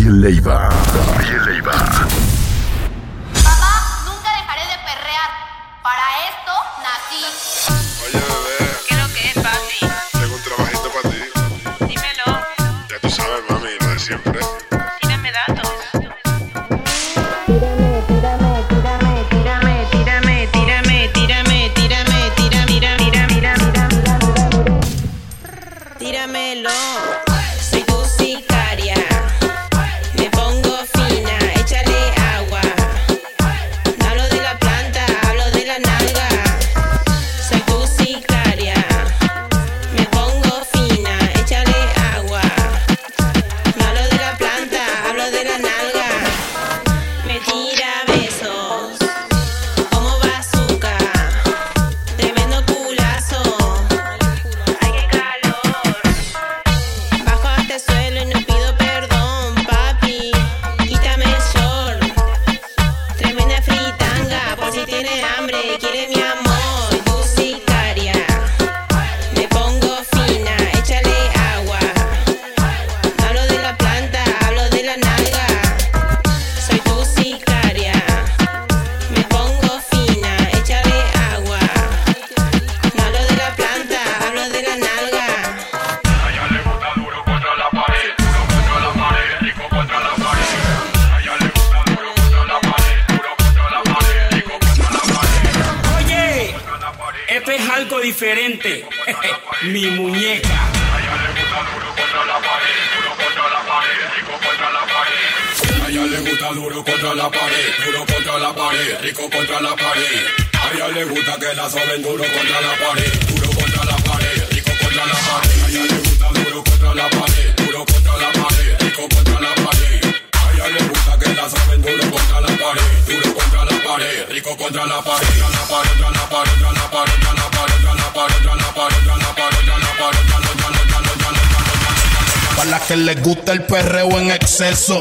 Gabriel Leiva. Leiva. mi muñeca. A ella le gusta duro contra la pared, duro contra la pared, rico contra la pared. A ella le gusta duro contra la pared, duro contra la pared, rico contra la pared. Le gusta que la soben duro contra la pared, duro contra la pared, rico contra la pared. A ella le gusta duro contra la pared, duro contra la pared, rico contra la pared. A ella le gusta que la soben duro contra la pared, duro contra la pared, rico contra la pared, la pared, la pared, la pared, la pared, la pared, la pared. Para las que les gusta el perreo en exceso.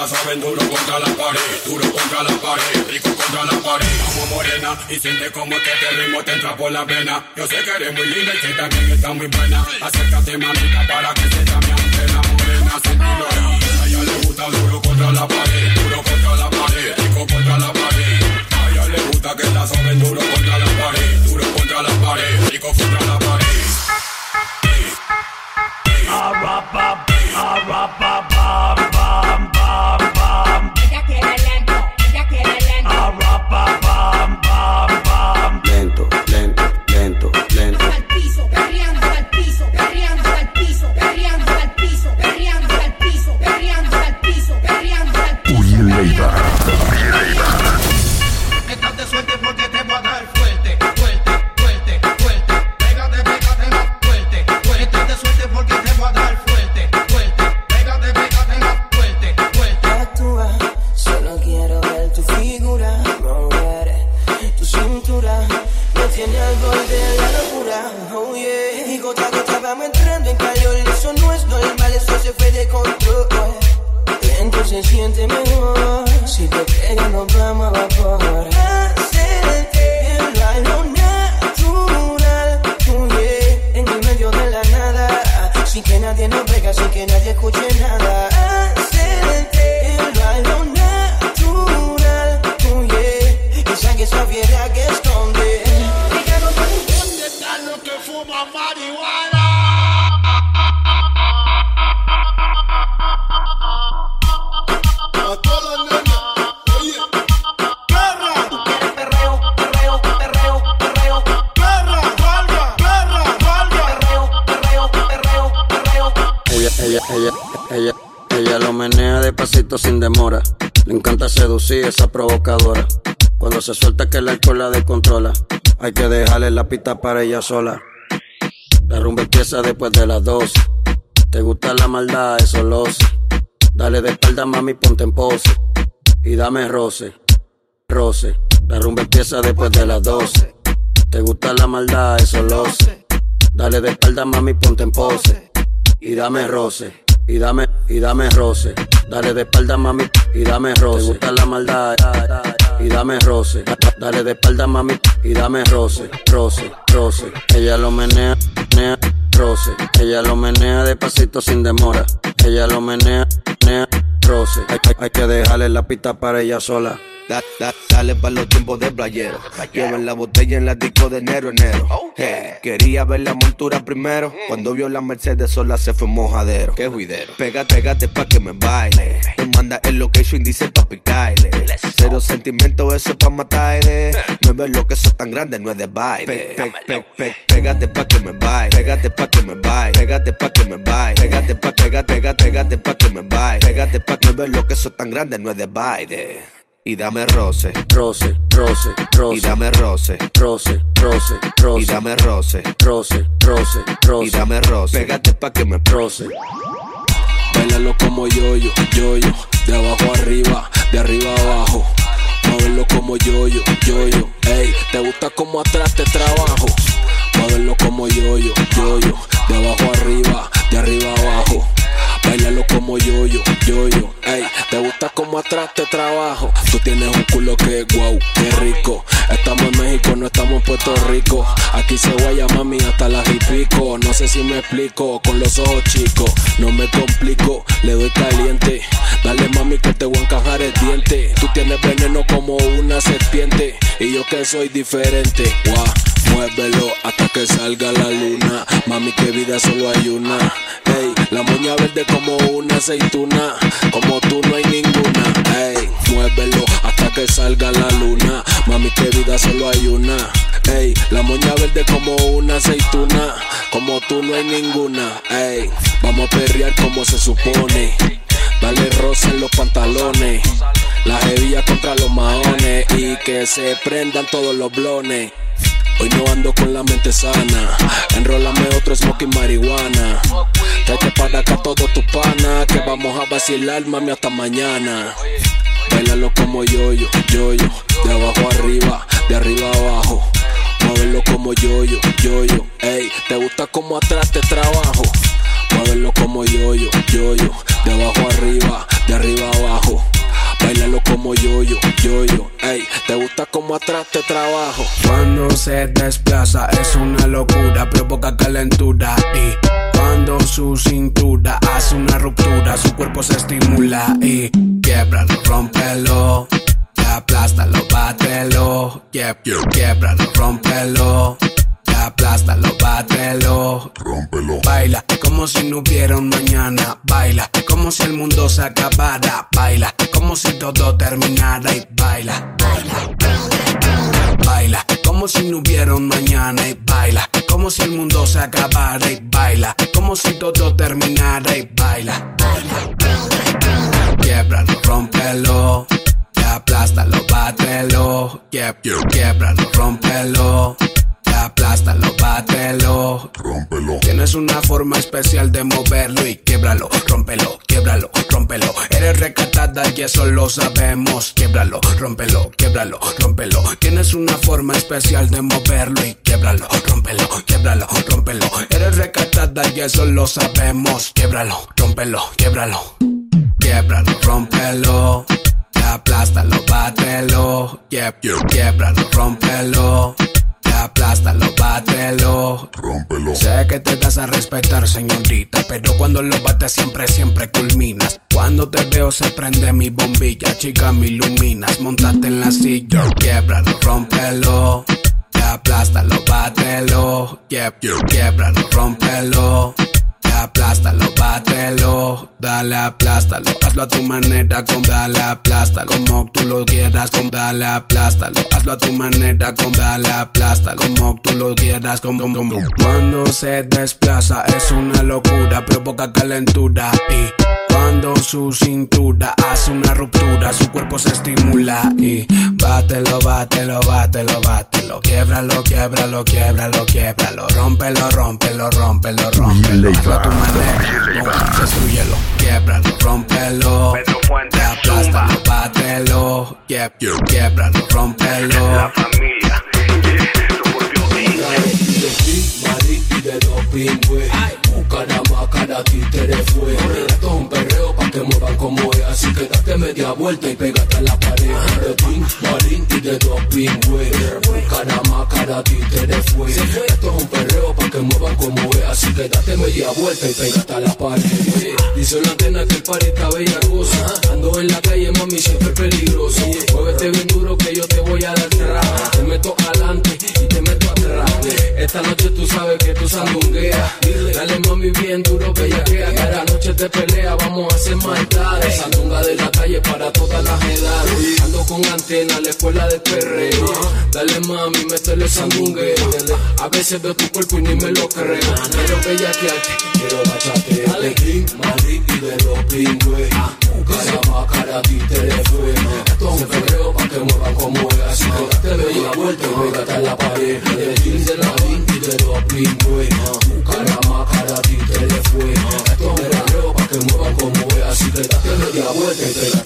La saben duro contra la pared, duro contra la pared, rico contra la pared. Como morena y siente como que este ritmo te entra por la vena. Yo sé que eres muy linda y que también está muy buena. Acércate mamita para que se mi antena morena, sentilo ahí. A ella le gusta duro contra la pared, duro contra la pared, rico contra la pared. A ella le gusta que la saben duro contra la pared, duro contra la pared, rico contra la pared. Ella se siente mejor, si te pega nos vamos a vapor. Hacerte el bailo natural, oh yeah. En el medio de la nada, sin que nadie nos pega, sin que nadie escuche nada. Ella, ella, ella, ella, lo menea despacito sin demora. Le encanta seducir esa provocadora. Cuando se suelta que el alcohol la descontrola. Hay que dejarle la pista para ella sola. La rumba empieza después de las dos. Te gusta la maldad, eso lo sé. Dale de espalda, mami, ponte en pose. Y dame roce, roce. La rumba empieza después de las 12. Te gusta la maldad, eso lo sé. Dale de espalda, mami, ponte en pose. Y dame roce, y dame, y dame roce. Dale de espalda, mami, y dame roce. Te gusta la maldad, y dame roce. Dale de espalda, mami, y dame roce, roce, roce. Ella lo menea, menea, roce. Ella lo menea despacito sin demora. Ella lo menea, menea, roce. Hay, hay- hay que dejarle la pista para ella sola. Da- da- dale pa' los tiempos de playero. Lleven la botella en la disco de enero, enero. Hey, quería ver la montura primero. Cuando vio la Mercedes sola se fue mojadero. Qué juidero. Pégate, pégate pa' que me baile. Te manda el location, dice papi Kyle. Cero sentimiento, eso es pa' matar. Me ves lo que eso tan grande, no es de baile. Pe- pe- pe- pe- Pégate pa' que me baile. Pégate pa' que me baile. Pégate pa' que me baile. Pégate pa' pégate, pégate, pégate pa' que me baile. Pégate pa' que ves lo que eso tan grande, no es de baile. Y dame roce, Roce, roce, roce. y dame roce, roce, roce, roce. y dame roce, roce, roce, roce. y dame roce. Pégate pa' que me roce. Bailalo como yo-yo, yo-yo, de abajo arriba, de arriba abajo. Muévelo como yo-yo, yo-yo, ey, te gusta como atrás te trabajo. Muévelo como yo-yo, yo-yo, de abajo arriba, de arriba abajo. Bailalo como yo-yo, yo-yo, ey, te gusta como atrás te trabajo. Tú tienes un culo que wow, qué rico. Estamos en México, no estamos en Puerto Rico. Aquí se guaya mami hasta las y pico. No sé si me explico, con los ojos chicos. No me complico, le doy caliente. Dale mami que te voy a encajar el diente. Tú tienes veneno como una serpiente. Y yo que soy diferente. Guau, muévelo hasta que salga la luna. Mami, que vida solo hay una. Ey, la moña verde como una aceituna. Como tú no hay ninguna. Ey, muévelo hasta que salga la luna. Mami, que vida solo hay una. Ey, la moña verde como una aceituna. Como tú no hay ninguna. Ey, vamos a perrear como se supone. Dale rosa en los pantalones. La hebilla contra los maones. Y que se prendan todos los blones. Hoy no ando con la mente sana. Enrólame otro smoking marihuana. Tráete para acá todo tu pana. Que vamos a vacilar, mami, hasta mañana. Bailalo como yo-yo, yo-yo. De abajo arriba, de arriba abajo. Muévelo como yo-yo, yo-yo. Ey, te gusta como atrás te trabajo. Muévelo como yo-yo, yo-yo. De abajo arriba, de arriba abajo. Bailalo como yo-yo, yo-yo. Ey, te gusta como atrás te trabajo. Cuando se desplaza es una locura, provoca calentura y cuando su cintura hace una ruptura, su cuerpo se estimula y quiebralo, rómpelo, aplástalo, bátelo, Quieb- quiebralo, rómpelo. Aplástalo, bátelo, Rómpelo. baila como si no hubiera un mañana, baila como si el mundo se acabara, baila como si todo terminara y baila, baila como si no hubiera un mañana y baila. Como si el mundo se acabara y baila. Como si todo terminara y baila, quiebralo, rómpelo, aplástalo, bátelo, Quieb- quiebralo, rómpelo. Aplástalo, bátelo. Rómpelo. Tienes una forma especial de moverlo y quiebralo, rómpelo, quiebralo, rómpelo. Eres recatada y eso lo sabemos. Quiebralo, rómpelo, quiebralo, rómpelo. Tienes una forma especial de moverlo y quiebralo, rómpelo, quiebralo, rómpelo. Eres recatada y eso lo sabemos. Quiebralo, rómpelo, quiebralo. Quiebralo, rómpelo. Aplástalo, bátelo. Quieb- Quiebralo, rómpelo. Aplástalo, bátelo. Rómpelo. Sé que te das a respetar, señorita, pero cuando lo bates siempre, siempre culminas. Cuando te veo se prende mi bombilla, chica, me iluminas. Montate en la silla, quiebralo, rómpelo. Aplástalo, bátelo. Quieb- Quiebralo, rómpelo. Aplástalo, bátelo, dale, aplástalo, hazlo a tu manera, con dale, aplástalo, como tú lo quieras, con dale, aplástalo, hazlo a tu manera, con dale, aplástalo, como tú lo quieras, con Cuando se desplaza es una locura, provoca calentura y cuando su cintura hace una ruptura, su cuerpo se estimula y bátelo, bátelo, bátelo, bátelo. quiebralo, quiebralo, quiebralo, quiebralo, quiebralo. Rómpelo, rómpelo, rómpelo, rómpelo. Hazlo a tu manera, destruyelo, quiebralo, rómpelo. Aplástalo, bátelo, quie- quiebralo, rómpelo. La familia, Mari y de dos pingües. Cada más, cada títere fue. Esto es un perreo pa' que muevan como es. Así que date media vuelta y pégate a la pared. De Tim, Marín y de dos pingües. Cada más, cada títere fue. Esto es un perreo pa' que muevan como es. Así que date media vuelta y pégate a la pared. Dice la antena que el party está bellacosa. Ando en la calle, mami, siempre peligroso. Muévete bien duro que yo te voy a dar tras. Te meto adelante y te meto atrás. Esta noche tú sabes que tú sandungueas. Mami bien duro, bellaquea. Cada noche te pelea, vamos a hacer maldades. Sandunga de la calle para todas las edades. Ando con antena, la escuela de perreo. Dale mami, métele sandungueo. A veces veo tu cuerpo y ni me lo creo. Quiero bellaquearte, quiero bachate. Dale King, Madrid y de los pingües. Cara más, cara ti te le fue. Esto es un perreo pa' que muevan como es. Así que date media vuelta y pégate a la pared. De King, de la King y de los pingües. Cara golpe.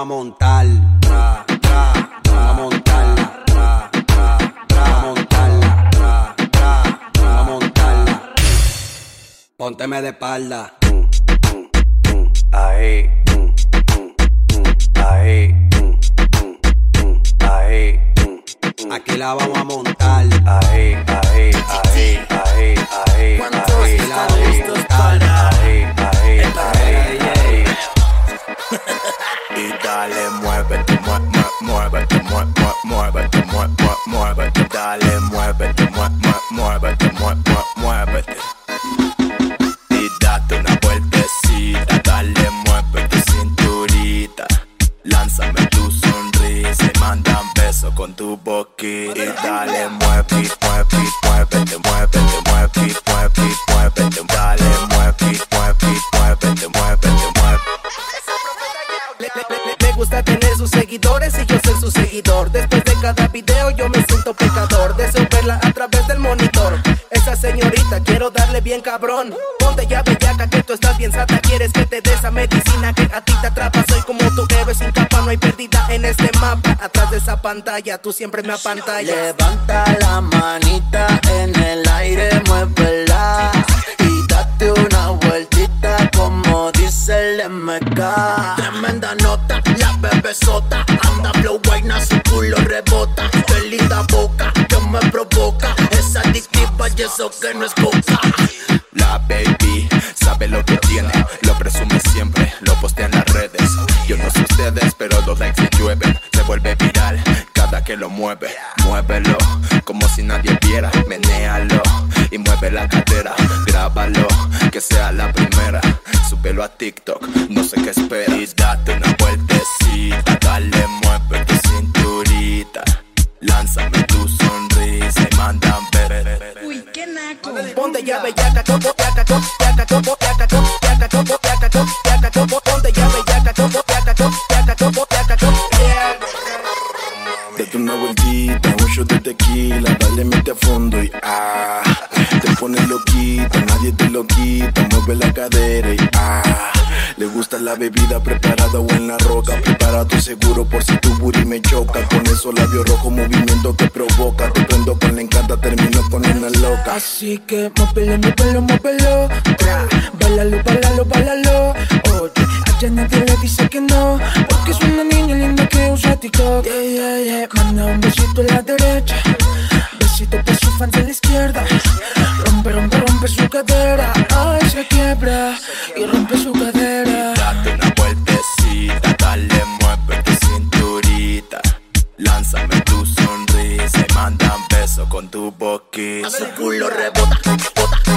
Vamos a montar. Tra, tra, vamos a montarla. Tra, tra, tra, vamos a montarla. Tra, tra, tra, vamos a montarla. Pónteme de espalda. Ahí. Ahí. ahí, aquí la vamos a montar. Ahí, ahí, ahí, ahí, ahí, ahí, la vamos a montar. Ahí, ahí, ahí, dale, muévete, muévete, muévete, muévete, muévete, muévete, dale, muévete, muévete, muévete, muévete, muévete. Y date una vueltecita, dale, muévete cinturita. Lánzame tu sonrisa y manda un beso con tu boquita. Y dale, muévete, muévete, muévete, muévete, muévete, muévete, muévete. Seguidores y yo ser su seguidor. Después de cada video yo me siento pecador. Deseo verla a través del monitor. Esa señorita quiero darle bien cabrón. Ponte ya bellaca que tú estás bien sata. Quieres que te dé esa medicina que a ti te atrapa. Soy como tu héroe sin capa, no hay pérdida en este mapa. Atrás de esa pantalla tú siempre me apantallas. Levanta la manita en el aire, muévela que no es. La baby sabe lo que tiene, lo presume siempre, lo postea en las redes. Yo no sé ustedes, pero los likes le llueven, se vuelve viral cada que lo mueve. Muévelo como si nadie viera, menéalo y mueve la cadera. Grábalo, que sea la primera. Súbelo a TikTok, no sé qué esperas. ya ya Date una vueltita, un shot de tequila, dale mete a fondo y ah, te pones loquita, nadie te lo quita, mueve la cadera y ah. Le gusta la bebida preparada o en la roca. Prepara tu seguro por si tu booty me choca. Con eso labio rojo, movimiento que provoca. Así que móvelo, móvelo, móvelo. Bálalo, bálalo, bálalo. Oye, allá nadie le dice que no Porque es una niña linda que usa TikTok. Yeah, yeah, yeah. Manda un besito a la derecha. Besito para su fan de la izquierda. Rompe, rompe, rompe su cadera. Ay, se quiebra. Y rompe boquita. Su culo rebota, bota.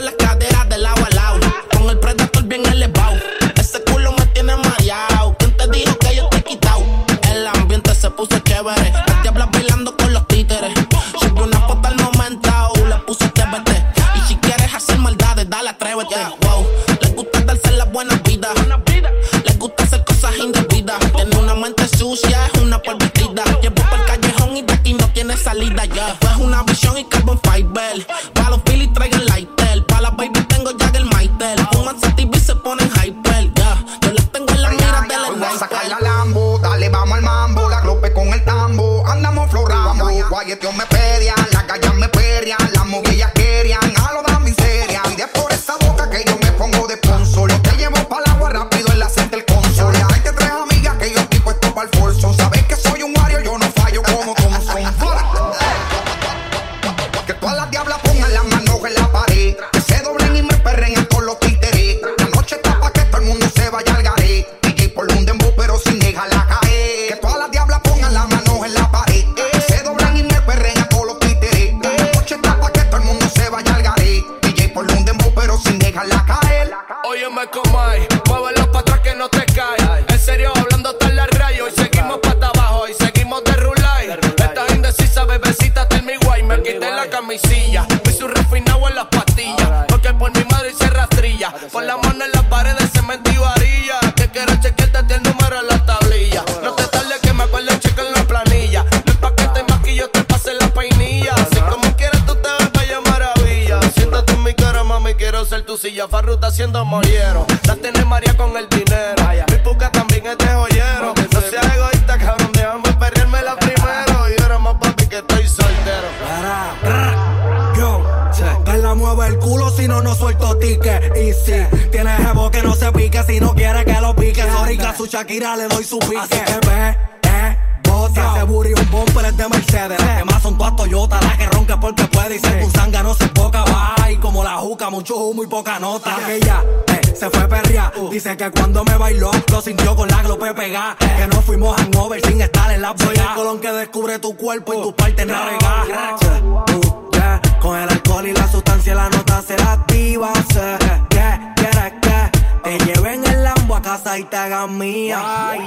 las caderas de lado a lado. Con el predator bien elevado Guay, este yo me pedía la calle cae. Muévelo para atrás que no te cae. En serio, hablando hasta la rayo. Y seguimos para abajo y seguimos de rulay. Estás indecisa, bebecita, hasta mi guay. Me quité la camisilla. Vi su refinado en las pastillas. Porque por mi madre se rastrilla. Con la mano en las paredes, cemento y varilla. Que quiero chequearte el número en la tablilla. No te tardes Quiero ser tu silla farruta siendo mollero. La tenés María con el dinero. Mi puca también es de joyero. No seas egoísta, cabrón, déjame perderme la primero. Y ahora más papi que estoy soltero. Yo, la mueve el culo si no, no suelto ticket. Y si tienes jevo que no se pique, si no quiere que lo pique. Sorry, a su Shakira le doy su pique. Así que ve tiene Mercedes. Las que más son todas Toyota, la que ronca porque puede y ser un zanga no se poca. Va y como la juca, mucho humo y poca nota. Que ella eh, se fue perria. Dice que cuando me bailó, lo sintió con la glope pegada. Que no fuimos hangover sin estar en la Soy el colón que descubre tu cuerpo y tu parte navegar. Uh, yeah. Con el alcohol y la sustancia la nota será activa. Sé que quieres que te lleven el Lambo a casa y te hagan mía. Ay,